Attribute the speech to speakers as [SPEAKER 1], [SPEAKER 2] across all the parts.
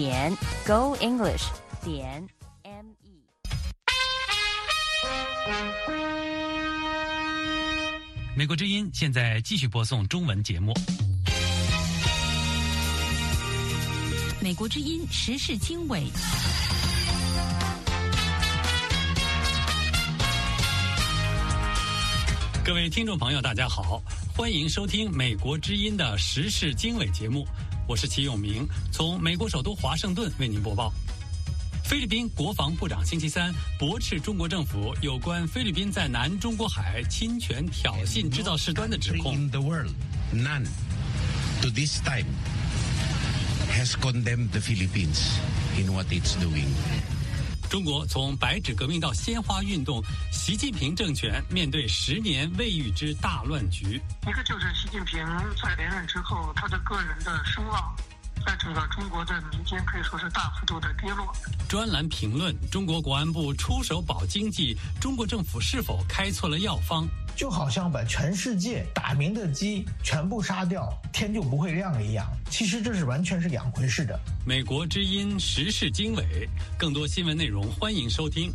[SPEAKER 1] 点 Go English 点 M E。
[SPEAKER 2] 美国之音现在继续播送中文节目。
[SPEAKER 3] 美国之音时事经纬。
[SPEAKER 2] 各位听众朋友，大家好，欢迎收听美国之音的时事经纬节目，我是齐永明，从美国首都华盛顿为您播报。菲律宾国防部长星期三驳斥中国政府有关菲律宾在南中国海侵权、挑衅、制造事端的指控。
[SPEAKER 4] in the world, none, to this time, has condemned the Philippines in what it's doing.
[SPEAKER 2] 中国从白纸革命到鲜花运动，习近平政权面对十年未遇之大乱局。
[SPEAKER 5] 一个就是习近平在连任之后，他的个人的声望，在整个中国的民间可以说是大幅度的跌落。
[SPEAKER 2] 专栏评论：中国国安部出手保经济，中国政府是否开错了药方？
[SPEAKER 6] 就好像把全世界打鸣的鸡全部杀掉，天就不会亮一样。其实这是完全是两回事的。
[SPEAKER 2] 美国之音时事经纬，更多新闻内容欢迎收听。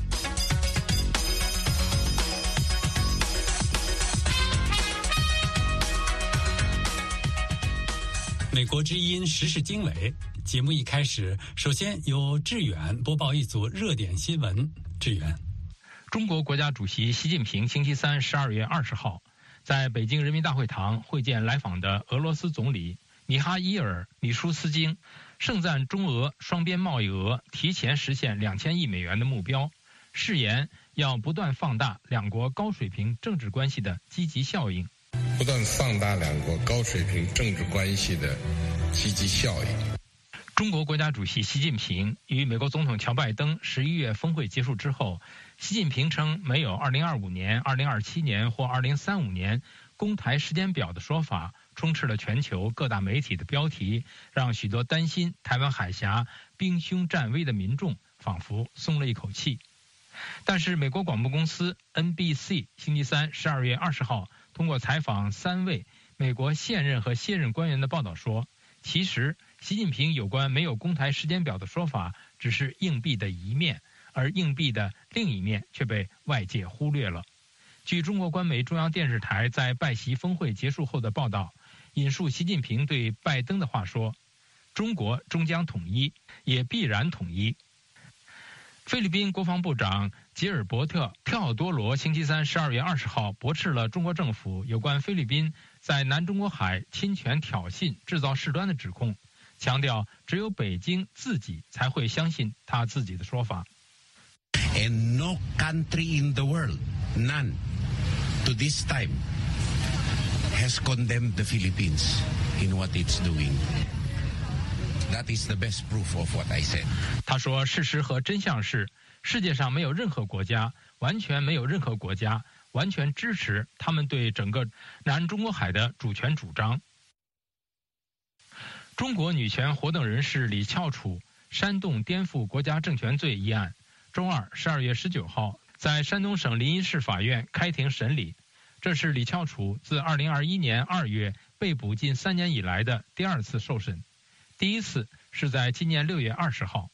[SPEAKER 2] 美国之音时事经纬节目一开始，首先由志远播报一组热点新闻。志远。
[SPEAKER 7] 中国国家主席习近平星期三十二月二十号在北京人民大会堂会见来访的俄罗斯总理米哈伊尔·米舒斯京，盛赞中俄双边贸易额提前实现两千亿美元的目标，誓言要不断放大两国高水平政治关系的积极效应。
[SPEAKER 8] 不断放大两国高水平政治关系的积极效应。
[SPEAKER 7] 中国国家主席习近平与美国总统乔拜登十一月峰会结束之后，习近平称没有2025年、2027年或2035年攻台时间表的说法，充斥了全球各大媒体的标题，让许多担心台湾海峡兵凶战危的民众仿佛松了一口气。但是，美国广播公司 NBC 星期三十二月二十号通过采访三位美国现任和卸任官员的报道说，其实。习近平有关没有公台时间表的说法，只是硬币的一面，而硬币的另一面却被外界忽略了。据中国官媒中央电视台在拜习峰会结束后的报道，引述习近平对拜登的话说：“中国终将统一，也必然统一。”菲律宾国防部长吉尔伯特·特奥多罗星期三十二月二十号驳斥了中国政府有关菲律宾在南中国海侵权、挑衅、制造事端的指控。强调，只有北京自己才会相信他自己的说法。
[SPEAKER 4] And no country in the world, none, to this time, has condemned the Philippines in what it's doing. That is the best proof of what I said.
[SPEAKER 7] 他说：“事实和真相是，世界上没有任何国家，完全没有任何国家完全支持他们对整个南中国海的主权主张。”中国女权活动人士李翘楚煽动颠覆国家政权罪一案，周二十二月十九号在山东省临沂市法院开庭审理。这是李翘楚自二零二一年二月被捕近三年以来的第二次受审，第一次是在今年六月二十号。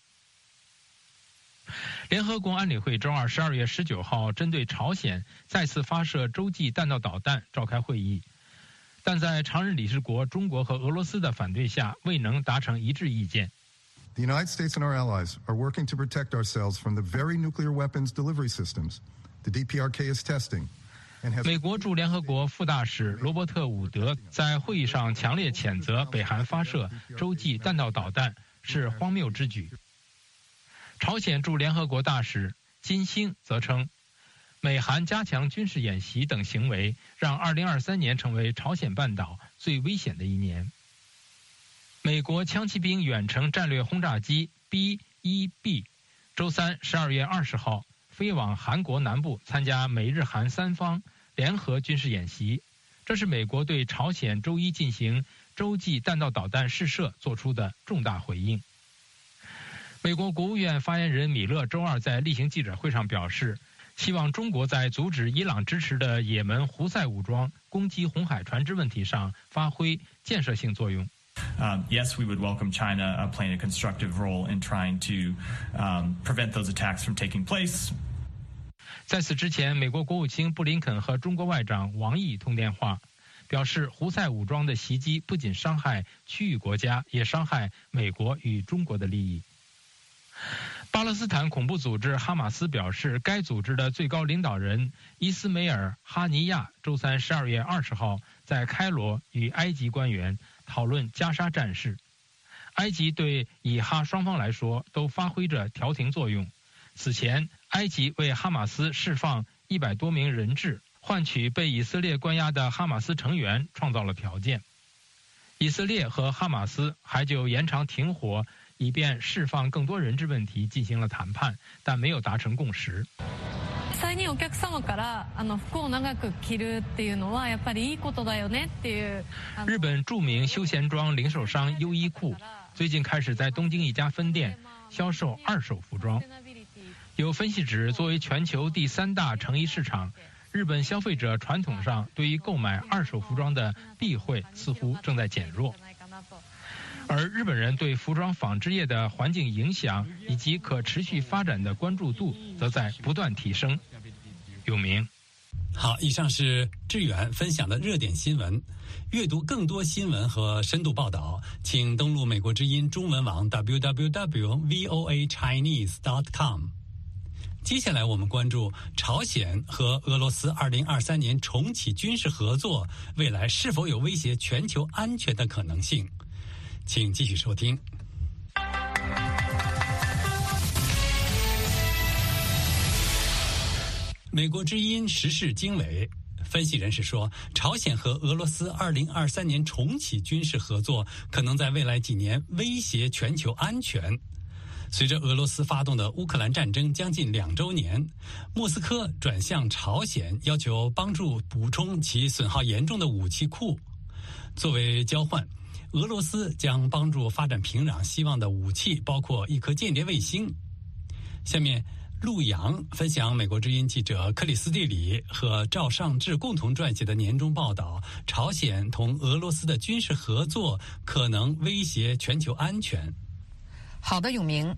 [SPEAKER 7] 联合国安理会周二十二月十九号针对朝鲜再次发射洲际弹道导弹召开会议。但在常任理事国中国和俄罗斯的反对下，未能达成一致意见。
[SPEAKER 9] The United States and our allies are working to protect ourselves from the very nuclear weapons delivery systems the DPRK is testing.
[SPEAKER 7] 美国驻联合国副大使罗伯特·伍德在会议上强烈谴责北韩发射洲际弹道导弹是荒谬之举。朝鲜驻联合国大使金星则称。美韩加强军事演习等行为，让2023年成为朝鲜半岛最危险的一年。美国枪骑兵远程战略轰炸机 B-1B 周三12月20号飞往韩国南部参加美日韩三方联合军事演习，这是美国对朝鲜周一进行洲际弹道导弹试射做出的重大回应。美国国务院发言人米勒周二在例行记者会上表示。希望中国在阻止伊朗支持的也门胡塞武装攻击红海船只问题上发挥建设性作用。
[SPEAKER 10] Um, yes, we would welcome China playing a constructive role in trying to um, prevent those attacks from taking place.
[SPEAKER 7] 在此之前，美国国务卿布林肯和中国外长王毅通电话，表示胡塞武装的袭击不仅伤害区域国家，也伤害美国与中国的利益。巴勒斯坦恐怖组织哈马斯表示，该组织的最高领导人伊斯梅尔·哈尼亚周三十二月二十号在开罗与埃及官员讨论加沙战事。埃及对以哈双方来说都发挥着调停作用。此前，埃及为哈马斯释放一百多名人质，换取被以色列关押的哈马斯成员创造了条件。以色列和哈马斯还就延长停火。以便释放更多人质问题进行了谈判，但没有达成共识。
[SPEAKER 11] 際にお客様からあの服を長く着るっていうのはやっぱりいいことだよねっていう。
[SPEAKER 7] 日本著名休闲装零售商优衣库最近开始在东京一家分店销售二手服装。 有分析指，作为全球第三大成衣市场，日本消费者传统上对于购买二手服装的避讳似乎正在减弱。而日本人对服装纺织业的环境影响以及可持续发展的关注度，则在不断提升。永明，
[SPEAKER 2] 好，以上是志远分享的热点新闻。阅读更多新闻和深度报道，请登录美国之音中文网 www.voachinese.com。接下来我们关注朝鲜和俄罗斯二零二三年重启军事合作，未来是否有威胁全球安全的可能性？请继续收听。美国之音时事经纬分析人士说，朝鲜和俄罗斯二零二三年重启军事合作，可能在未来几年威胁全球安全。随着俄罗斯发动的乌克兰战争将近两周年，莫斯科转向朝鲜，要求帮助补充其损耗严重的武器库，作为交换。俄罗斯将帮助发展平壤希望的武器，包括一颗间谍卫星。下面，陆洋分享美国之音记者克里斯蒂里和赵尚志共同撰写的年终报道：朝鲜同俄罗斯的军事合作可能威胁全球安全。
[SPEAKER 12] 好的，永明。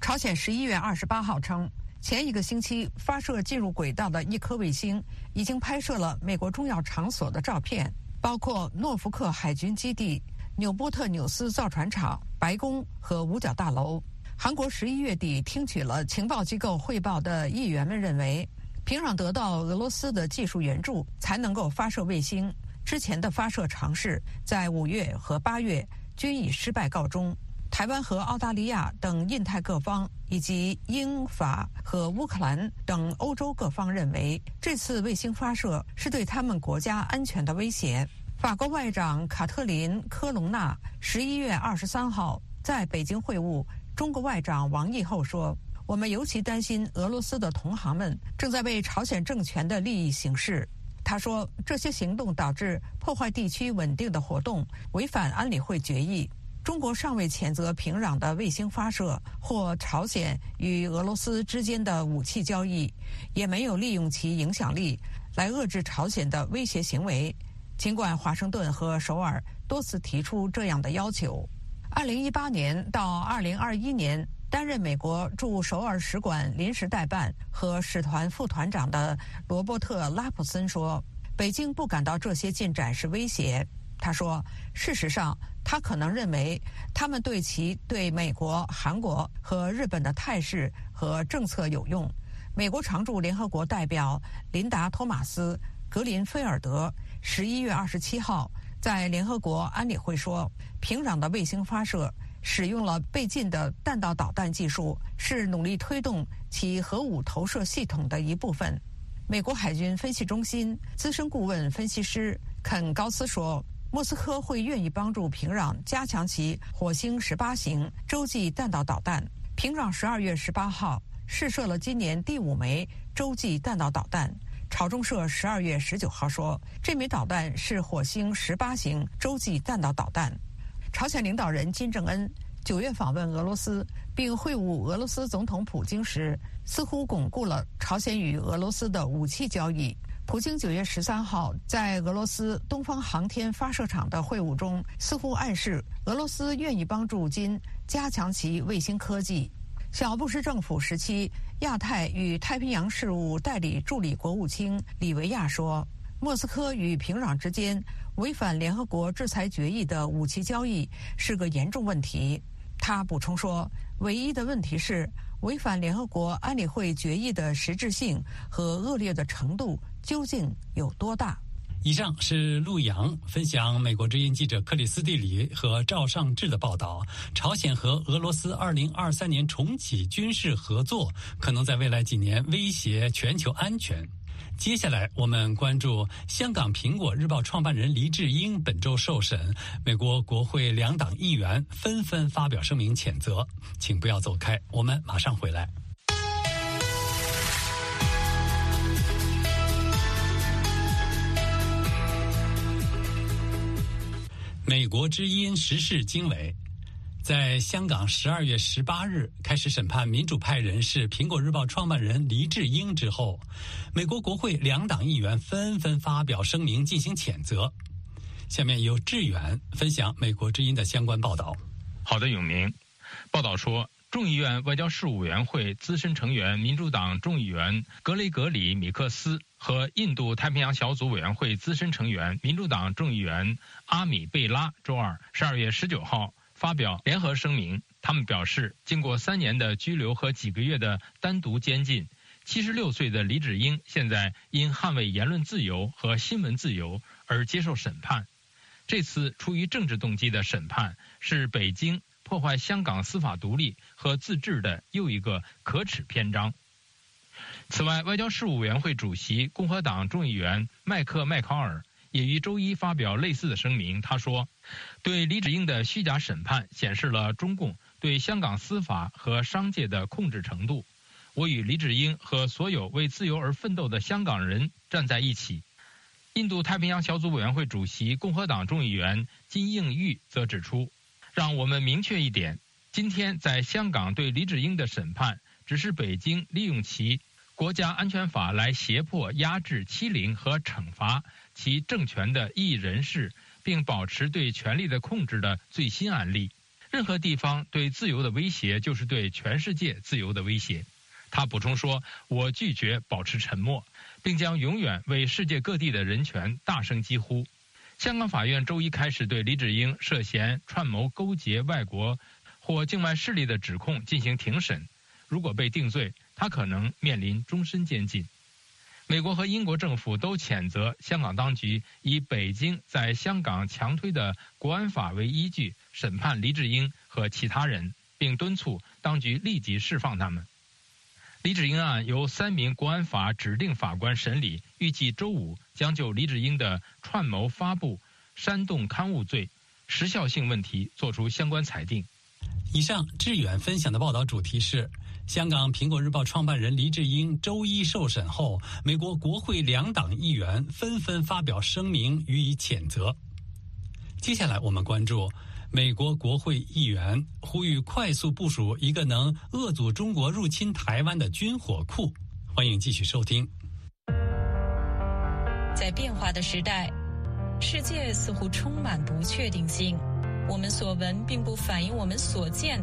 [SPEAKER 12] 朝鲜十一月二十八号称，前一个星期发射进入轨道的一颗卫星已经拍摄了美国重要场所的照片，包括诺福克海军基地。纽波特纽斯造船厂、白宫和五角大楼。韩国十一月底听取了情报机构汇报的议员们认为，平壤得到俄罗斯的技术援助才能够发射卫星。之前的发射尝试在五月和八月均以失败告终。台湾和澳大利亚等印太各方，以及英法和乌克兰等欧洲各方认为，这次卫星发射是对他们国家安全的威胁。法国外长卡特琳·科隆纳十一月二十三号在北京会晤中国外长王毅后说：“我们尤其担心俄罗斯的同行们正在为朝鲜政权的利益行事。”他说：“这些行动导致破坏地区稳定的活动，违反安理会决议。中国尚未谴责平壤的卫星发射或朝鲜与俄罗斯之间的武器交易，也没有利用其影响力来遏制朝鲜的威胁行为。”尽管华盛顿和首尔多次提出这样的要求，2018年到2021年担任美国驻首尔使馆临时代办和使团副团长的罗伯特·拉普森说：“北京不感到这些进展是威胁。”他说：“事实上，他可能认为他们对其对美国、韩国和日本的态势和政策有用。”美国常驻联合国代表琳达·托马斯·格林菲尔德。十一月二十七号，在联合国安理会说，平壤的卫星发射使用了被禁的弹道导弹技术，是努力推动其核武投射系统的一部分。美国海军分析中心资深顾问分析师肯高斯说，莫斯科会愿意帮助平壤加强其火星十八型洲际弹道导弹。平壤十二月十八号试射了今年第五枚洲际弹道导弹。朝中社十二月十九号说，这枚导弹是火星十八型洲际弹道导弹。朝鲜领导人金正恩九月访问俄罗斯，并会晤俄罗斯总统普京时，似乎巩固了朝鲜与俄罗斯的武器交易。普京九月十三号在俄罗斯东方航天发射场的会晤中，似乎暗示俄罗斯愿意帮助金加强其卫星科技。小布什政府时期，亚太与太平洋事务代理助理国务卿里维亚说：“莫斯科与平壤之间违反联合国制裁决议的武器交易是个严重问题。”他补充说：“唯一的问题是，违反联合国安理会决议的实质性和恶劣的程度。”究竟有多大？
[SPEAKER 2] 以上是陆洋分享美国之音记者克里斯蒂里和赵尚志的报道。朝鲜和俄罗斯二零二三年重启军事合作，可能在未来几年威胁全球安全。接下来，我们关注香港《苹果日报》创办人黎智英本周受审，美国国会两党议员纷纷发表声明谴责。请不要走开，我们马上回来。美国之音时事经纬，在香港十二月十八日开始审判民主派人士《苹果日报》创办人黎智英之后，美国国会两党议员纷纷发表声明进行谴责。下面由志远分享美国之音的相关报道。
[SPEAKER 7] 好的，永明，报道说，众议院外交事务委员会资深成员、民主党众议员格雷格里·米克斯。和印度太平洋小组委员会资深成员、民主党众议员阿米贝拉周二十二月十九号发表联合声明。他们表示，经过三年的拘留和几个月的单独监禁，七十六岁的李芷英现在因捍卫言论自由和新闻自由而接受审判。这次出于政治动机的审判，是北京破坏香港司法独立和自治的又一个可耻篇章。此外，外交事务委员会主席共和党众议员麦克麦考尔也于周一发表类似的声明。他说：“对李芷英的虚假审判显示了中共对香港司法和商界的控制程度。我与李芷英和所有为自由而奋斗的香港人站在一起。”印度太平洋小组委员会主席共和党众议员金应玉则指出：“让我们明确一点，今天在香港对李芷英的审判，只是北京利用其。”国家安全法来胁迫、压制、欺凌和惩罚其政权的异议人士，并保持对权力的控制的最新案例。任何地方对自由的威胁，就是对全世界自由的威胁。他补充说：“我拒绝保持沉默，并将永远为世界各地的人权大声疾呼。”香港法院周一开始对李芷英涉嫌串谋勾结外国或境外势力的指控进行庭审。如果被定罪，他可能面临终身监禁。美国和英国政府都谴责香港当局以北京在香港强推的国安法为依据审判黎智英和其他人，并敦促当局立即释放他们。黎智英案由三名国安法指定法官审理，预计周五将就黎智英的串谋发布煽动刊物罪时效性问题作出相关裁定。
[SPEAKER 2] 以上志远分享的报道主题是。香港《苹果日报》创办人黎智英周一受审后，美国国会两党议员纷纷发表声明予以谴责。接下来，我们关注美国国会议员呼吁快速部署一个能遏阻中国入侵台湾的军火库。欢迎继续收听。
[SPEAKER 13] 在变化的时代，世界似乎充满不确定性。我们所闻并不反映我们所见。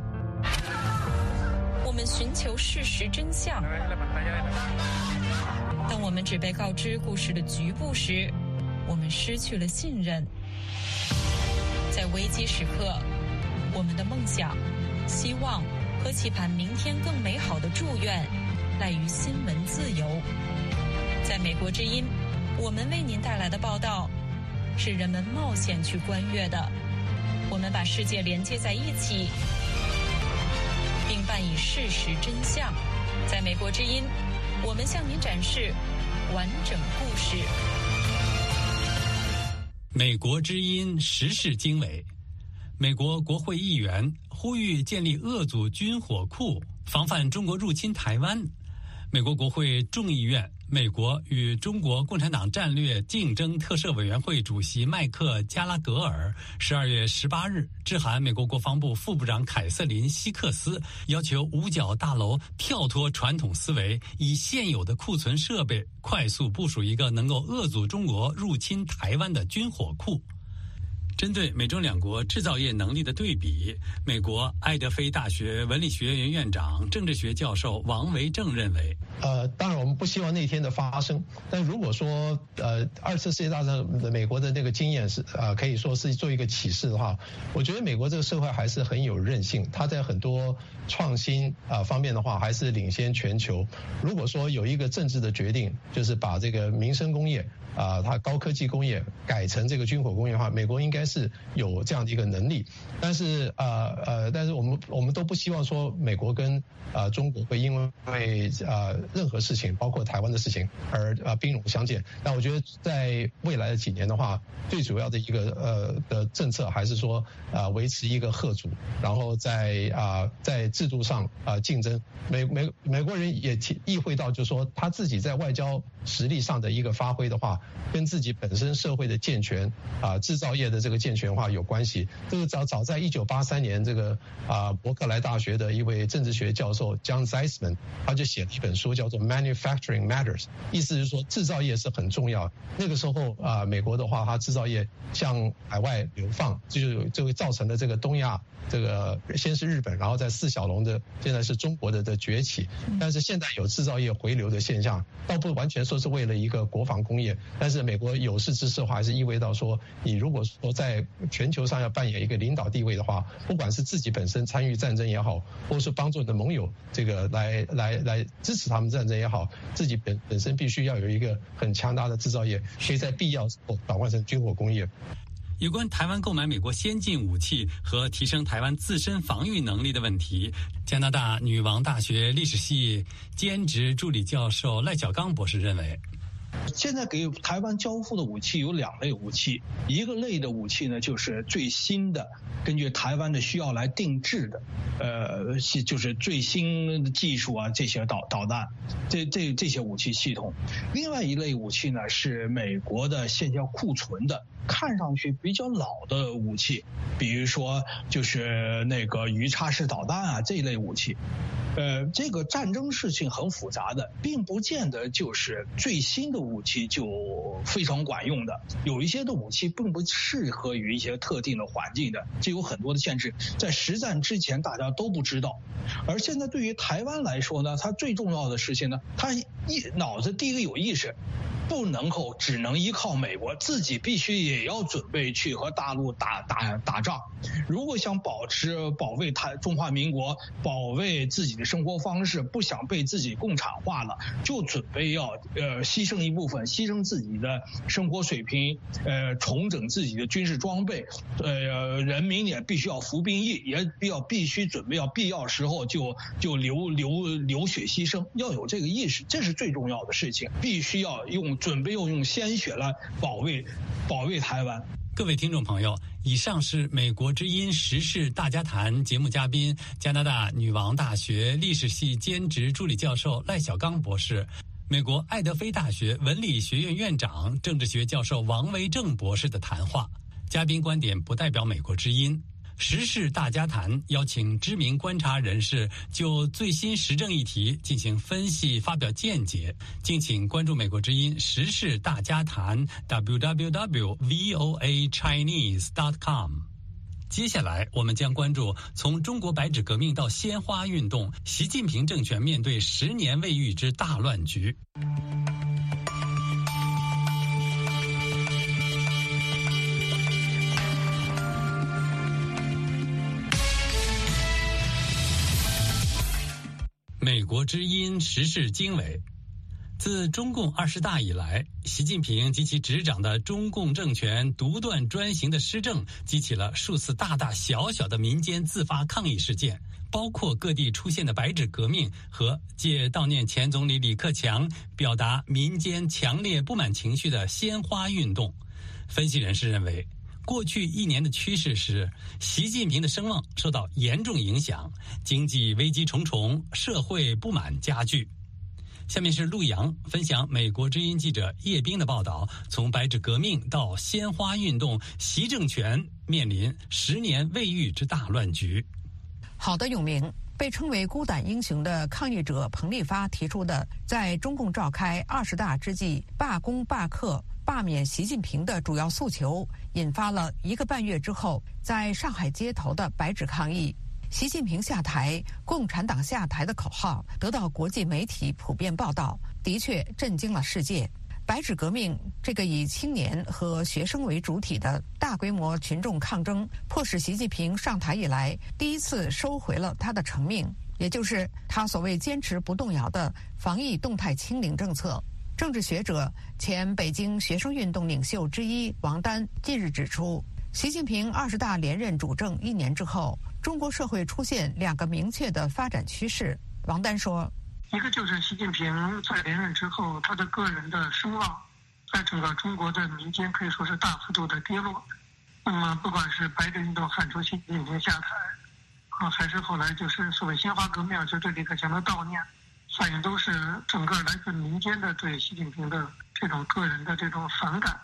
[SPEAKER 13] 我们寻求事实真相。当我们只被告知故事的局部时，我们失去了信任。在危机时刻，我们的梦想、希望和期盼明天更美好的祝愿，赖于新闻自由。在美国之音，我们为您带来的报道，是人们冒险去观阅的。我们把世界连接在一起。并伴以事实真相，在美国之音，我们向您展示完整故事。
[SPEAKER 2] 美国之音时事经纬，美国国会议员呼吁建立遏阻军火库，防范中国入侵台湾。美国国会众议院美国与中国共产党战略竞争特设委员会主席麦克加拉格尔十二月十八日致函美国国防部副部长凯瑟琳希克斯，要求五角大楼跳脱传统思维，以现有的库存设备快速部署一个能够遏阻中国入侵台湾的军火库。针对美中两国制造业能力的对比，美国爱德菲大学文理学院院长、政治学教授王维正认为：
[SPEAKER 14] 呃，当然我们不希望那天的发生，但如果说呃二次世界大战美国的那个经验是呃可以说是做一个启示的话，我觉得美国这个社会还是很有韧性，它在很多创新啊方面的话还是领先全球。如果说有一个政治的决定，就是把这个民生工业。啊，它高科技工业改成这个军火工业化，美国应该是有这样的一个能力。但是呃呃，但是我们我们都不希望说美国跟呃中国会因为呃任何事情，包括台湾的事情而呃兵戎相见。那我觉得在未来的几年的话，最主要的一个呃的政策还是说啊维持一个贺主，然后在啊在制度上啊竞争。美美美国人也意会到，就是说他自己在外交实力上的一个发挥的话。跟自己本身社会的健全啊，制造业的这个健全化有关系。这个早早在一九八三年，这个啊伯克莱大学的一位政治学教授 John Zisman，他就写了一本书，叫做《Manufacturing Matters》，意思是说制造业是很重要。那个时候啊，美国的话，它制造业向海外流放，这就就会造成了这个东亚。这个先是日本，然后在四小龙的，现在是中国的的崛起。但是现在有制造业回流的现象，倒不完全说是为了一个国防工业。但是美国有识之士的话，还是意味到说，你如果说在全球上要扮演一个领导地位的话，不管是自己本身参与战争也好，或是帮助你的盟友这个来来来支持他们战争也好，自己本本身必须要有一个很强大的制造业，可以在必要时候转换成军火工业。
[SPEAKER 2] 有关台湾购买美国先进武器和提升台湾自身防御能力的问题，加拿大女王大学历史系兼职助理教授赖小刚博士认为。
[SPEAKER 15] 现在给台湾交付的武器有两类武器，一个类的武器呢，就是最新的，根据台湾的需要来定制的，呃，就是最新技术啊，这些导导弹，这这这些武器系统。另外一类武器呢，是美国的现在库存的，看上去比较老的武器，比如说就是那个鱼叉式导弹啊这一类武器。呃，这个战争事情很复杂的，并不见得就是最新的武器就非常管用的。有一些的武器并不适合于一些特定的环境的，这有很多的限制。在实战之前，大家都不知道。而现在对于台湾来说呢，它最重要的事情呢，它一脑子第一个有意识。不能够只能依靠美国，自己必须也要准备去和大陆打打打仗。如果想保持保卫台中华民国，保卫自己的生活方式，不想被自己共产化了，就准备要呃牺牲一部分，牺牲自己的生活水平，呃重整自己的军事装备，呃人民也必须要服兵役，也必要必须准备要必要时候就就流流流血牺牲，要有这个意识，这是最重要的事情，必须要用。准备要用鲜血来保卫保卫台湾。
[SPEAKER 2] 各位听众朋友，以上是美国之音时事大家谈节目嘉宾，加拿大女王大学历史系兼职助理教授赖小刚博士，美国爱德菲大学文理学院院长、政治学教授王维正博士的谈话。嘉宾观点不代表美国之音。时事大家谈邀请知名观察人士就最新时政议题进行分析、发表见解，敬请关注美国之音时事大家谈 www.voachinese.com。接下来，我们将关注从中国白纸革命到鲜花运动，习近平政权面对十年未遇之大乱局。知音时事经纬，自中共二十大以来，习近平及其执掌的中共政权独断专行的施政，激起了数次大大小小的民间自发抗议事件，包括各地出现的“白纸革命”和借悼念前总理李克强表达民间强烈不满情绪的“鲜花运动”。分析人士认为。过去一年的趋势是，习近平的声望受到严重影响，经济危机重重，社会不满加剧。下面是陆洋分享美国之音记者叶冰的报道：从白纸革命到鲜花运动，习政权面临十年未遇之大乱局。
[SPEAKER 12] 好的，永明被称为“孤胆英雄”的抗议者彭立发提出的，在中共召开二十大之际罢工罢课、罢免习近平的主要诉求，引发了一个半月之后在上海街头的白纸抗议。习近平下台，共产党下台的口号得到国际媒体普遍报道，的确震惊了世界。白纸革命这个以青年和学生为主体的大规模群众抗争，迫使习近平上台以来第一次收回了他的成命，也就是他所谓坚持不动摇的防疫动态清零政策。政治学者、前北京学生运动领袖之一王丹近日指出，习近平二十大连任主政一年之后。中国社会出现两个明确的发展趋势。王丹说：“
[SPEAKER 5] 一个就是习近平在连任之后，他的个人的声望在整个中国的民间可以说是大幅度的跌落。那么，不管是白纸运动喊出习近平下台，啊，还是后来就是所谓鲜花革命，就对李克强的悼念，反映都是整个来自民间的对习近平的这种个人的这种反感。”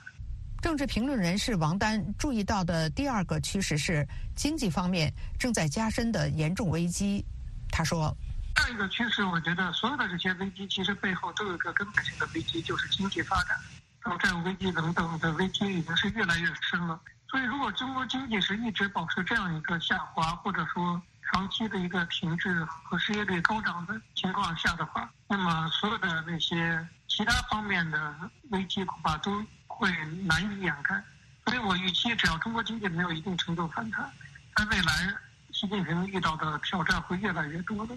[SPEAKER 12] 政治评论人士王丹注意到的第二个趋势是经济方面正在加深的严重危机。他说：“
[SPEAKER 5] 上一个趋势，我觉得所有的这些危机其实背后都有一个根本性的危机，就是经济发展，然后债务危机等等的危机已经是越来越深了。所以，如果中国经济是一直保持这样一个下滑，或者说长期的一个停滞和失业率高涨的情况下的话，那么所有的那些其他方面的危机恐怕都。”会难以掩盖，所以我预期，只要中国经济没有一定程度反弹，在未来，习近平遇到的挑战会越来越多的。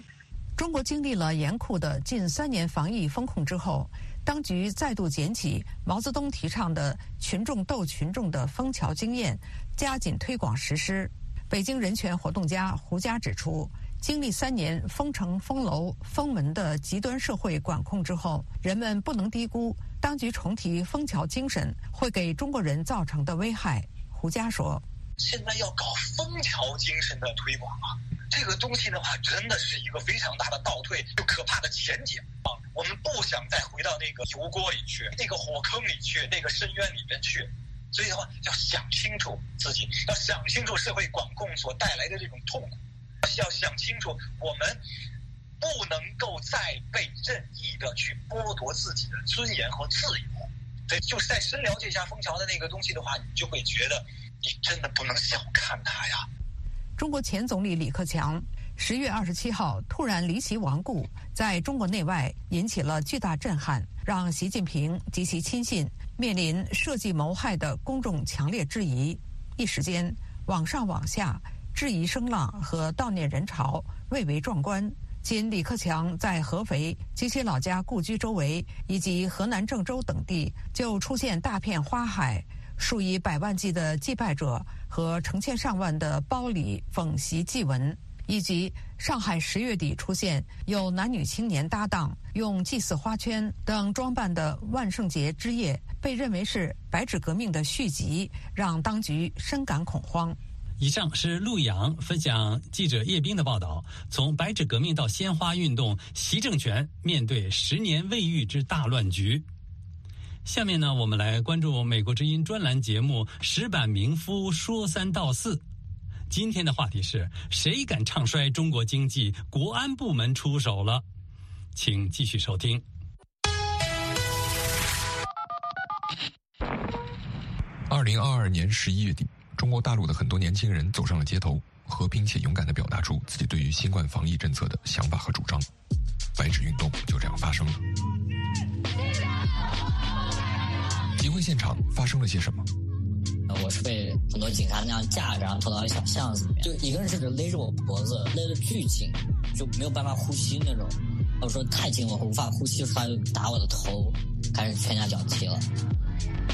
[SPEAKER 12] 中国经历了严酷的近三年防疫风控之后，当局再度捡起毛泽东提倡的群众斗群众的枫桥经验，加紧推广实施。北京人权活动家胡佳指出，经历三年封城、封楼、封门的极端社会管控之后，人们不能低估。当局重提枫桥精神会给中国人造成的危害，胡佳说：“
[SPEAKER 16] 现在要搞枫桥精神的推广啊，这个东西的话，真的是一个非常大的倒退，又可怕的前景啊！我们不想再回到那个油锅里去，那个火坑里去，那个深渊里面去。所以的话，要想清楚自己，要想清楚社会管控所带来的这种痛苦，要想清楚我们。”不能够再被任意的去剥夺自己的尊严和自由，所以就是在深了解一下枫桥的那个东西的话，你就会觉得你真的不能小看它呀。
[SPEAKER 12] 中国前总理李克强十月二十七号突然离奇亡故，在中国内外引起了巨大震撼，让习近平及其亲信面临设计谋害的公众强烈质疑。一时间，网上网下质疑声浪和悼念人潮蔚为壮观。仅李克强在合肥及其老家故居周围，以及河南郑州等地，就出现大片花海，数以百万计的祭拜者和成千上万的包礼奉席祭文，以及上海十月底出现有男女青年搭档用祭祀花圈等装扮的万圣节之夜，被认为是白纸革命的续集，让当局深感恐慌。
[SPEAKER 2] 以上是陆阳分享记者叶冰的报道。从白纸革命到鲜花运动，习政权面对十年未遇之大乱局。下面呢，我们来关注美国之音专栏节目《石板名夫说三道四》。今天的话题是谁敢唱衰中国经济？国安部门出手了，请继续收听。
[SPEAKER 17] 二零二二年十一月底。中国大陆的很多年轻人走上了街头，和平且勇敢地表达出自己对于新冠防疫政策的想法和主张。白纸运动就这样发生了。集会现场发生了些什么？
[SPEAKER 18] 我是被很多警察那样架着，然后拖到一小巷子里面，就一个人甚至勒着我脖子，勒得巨紧，就没有办法呼吸那种。我说太紧了，我无法呼吸，他就打我的头，开始拳打脚踢了。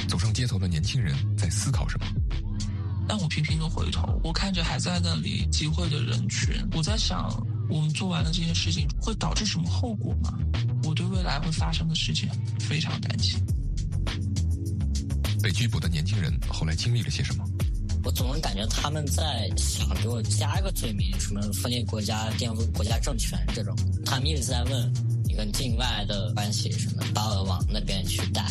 [SPEAKER 17] 走上街头的年轻人在思考什么？
[SPEAKER 19] 但我频频的回头，我看着还在那里集会的人群，我在想，我们做完了这些事情会导致什么后果吗？我对未来会发生的事情非常担心。
[SPEAKER 17] 被拘捕的年轻人后来经历了些什么？
[SPEAKER 18] 我总是感觉他们在想给我加一个罪名，什么分裂国家、颠覆国家政权这种。他们一直在问你。跟境外的关系什么，把我往那边去带。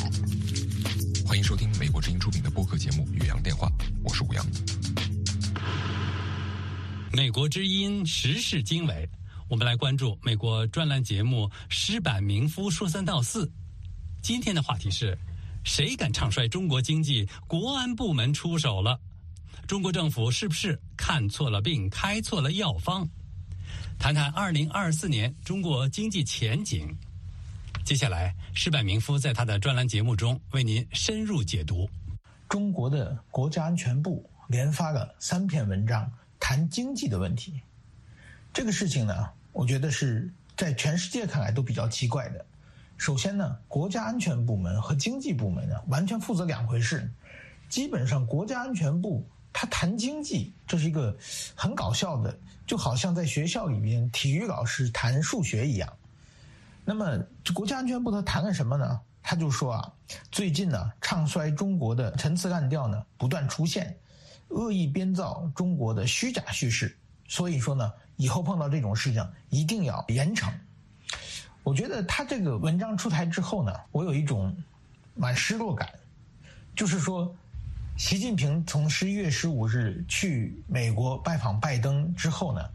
[SPEAKER 17] 欢迎收听美国之音出品的播客节目《岳阳电话》，我是吴阳。
[SPEAKER 2] 美国之音时事经纬，我们来关注美国专栏节目《石板民夫说三道四》。今天的话题是：谁敢唱衰中国经济？国安部门出手了。中国政府是不是看错了病，开错了药方？谈谈二零二四年中国经济前景。接下来，石柏明夫在他的专栏节目中为您深入解读。
[SPEAKER 6] 中国的国家安全部连发了三篇文章谈经济的问题。这个事情呢，我觉得是在全世界看来都比较奇怪的。首先呢，国家安全部门和经济部门呢完全负责两回事。基本上，国家安全部。他谈经济，这是一个很搞笑的，就好像在学校里边体育老师谈数学一样。那么，国家安全部他谈了什么呢？他就说啊，最近呢，唱衰中国的陈词滥调呢不断出现，恶意编造中国的虚假叙事。所以说呢，以后碰到这种事情一定要严惩。我觉得他这个文章出台之后呢，我有一种蛮失落感，就是说。习近平从十一月十五日去美国拜访拜登之后呢，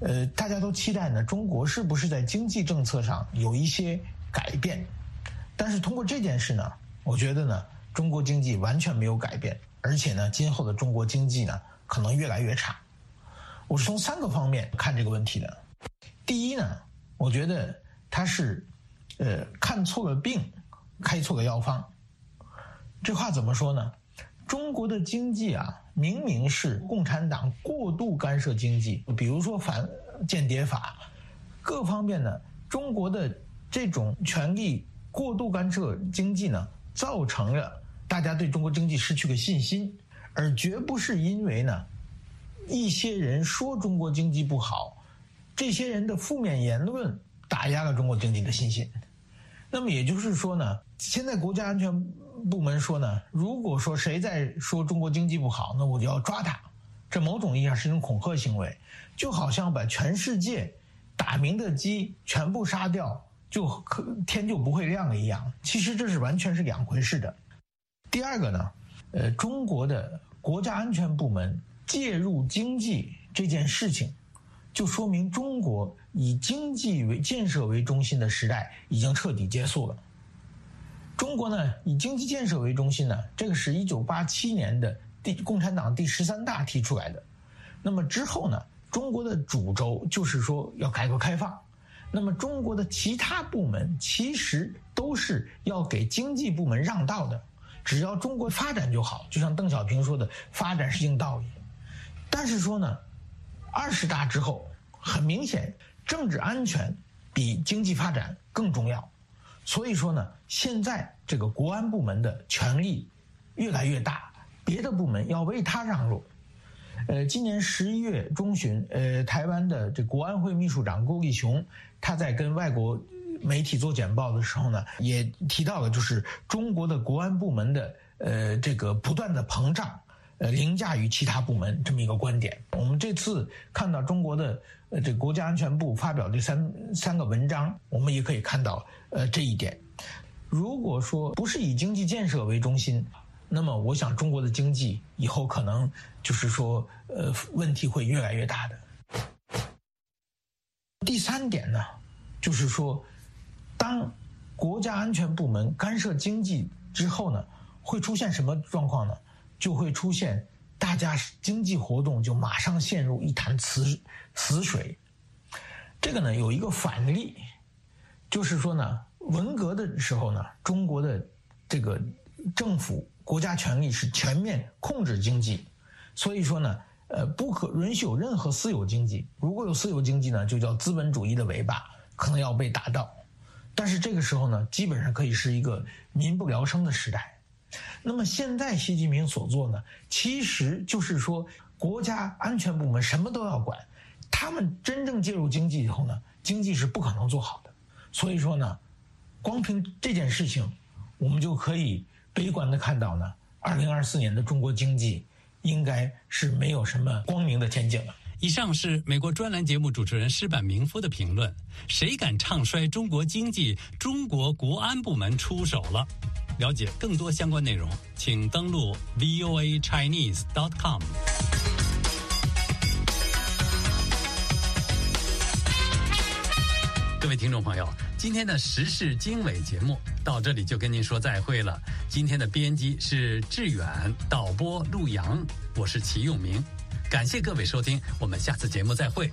[SPEAKER 6] 呃，大家都期待呢，中国是不是在经济政策上有一些改变？但是通过这件事呢，我觉得呢，中国经济完全没有改变，而且呢，今后的中国经济呢，可能越来越差。我是从三个方面看这个问题的。第一呢，我觉得他是，呃，看错了病，开错了药方。这话怎么说呢？中国的经济啊，明明是共产党过度干涉经济，比如说反间谍法，各方面呢，中国的这种权力过度干涉经济呢，造成了大家对中国经济失去了信心，而绝不是因为呢，一些人说中国经济不好，这些人的负面言论打压了中国经济的信心。那么也就是说呢，现在国家安全。部门说呢，如果说谁在说中国经济不好，那我就要抓他。这某种意义上是一种恐吓行为，就好像把全世界打鸣的鸡全部杀掉，就可天就不会亮一样。其实这是完全是两回事的。第二个呢，呃，中国的国家安全部门介入经济这件事情，就说明中国以经济为建设为中心的时代已经彻底结束了。中国呢，以经济建设为中心呢，这个是一九八七年的第共产党第十三大提出来的。那么之后呢，中国的主轴就是说要改革开放。那么中国的其他部门其实都是要给经济部门让道的，只要中国发展就好。就像邓小平说的，发展是硬道理。但是说呢，二十大之后，很明显，政治安全比经济发展更重要。所以说呢，现在这个国安部门的权力越来越大，别的部门要为他让路。呃，今年十一月中旬，呃，台湾的这国安会秘书长郭立雄，他在跟外国媒体做简报的时候呢，也提到了就是中国的国安部门的呃这个不断的膨胀。呃，凌驾于其他部门这么一个观点。我们这次看到中国的呃这国家安全部发表这三三个文章，我们也可以看到呃这一点。如果说不是以经济建设为中心，那么我想中国的经济以后可能就是说呃问题会越来越大的。第三点呢，就是说，当国家安全部门干涉经济之后呢，会出现什么状况呢？就会出现，大家经济活动就马上陷入一潭死死水。这个呢有一个反例，就是说呢，文革的时候呢，中国的这个政府国家权力是全面控制经济，所以说呢，呃，不可允许有任何私有经济。如果有私有经济呢，就叫资本主义的尾巴，可能要被打到。但是这个时候呢，基本上可以是一个民不聊生的时代。那么现在习近平所做呢，其实就是说国家安全部门什么都要管，他们真正介入经济以后呢，经济是不可能做好的。所以说呢，光凭这件事情，我们就可以悲观的看到呢，二零二四年的中国经济应该是没有什么光明的前景了。
[SPEAKER 2] 以上是美国专栏节目主持人施板明夫的评论。谁敢唱衰中国经济？中国国安部门出手了。了解更多相关内容，请登录 VOA Chinese dot com。各位听众朋友，今天的时事经纬节目到这里就跟您说再会了。今天的编辑是志远，导播陆阳，我是齐永明。感谢各位收听，我们下次节目再会。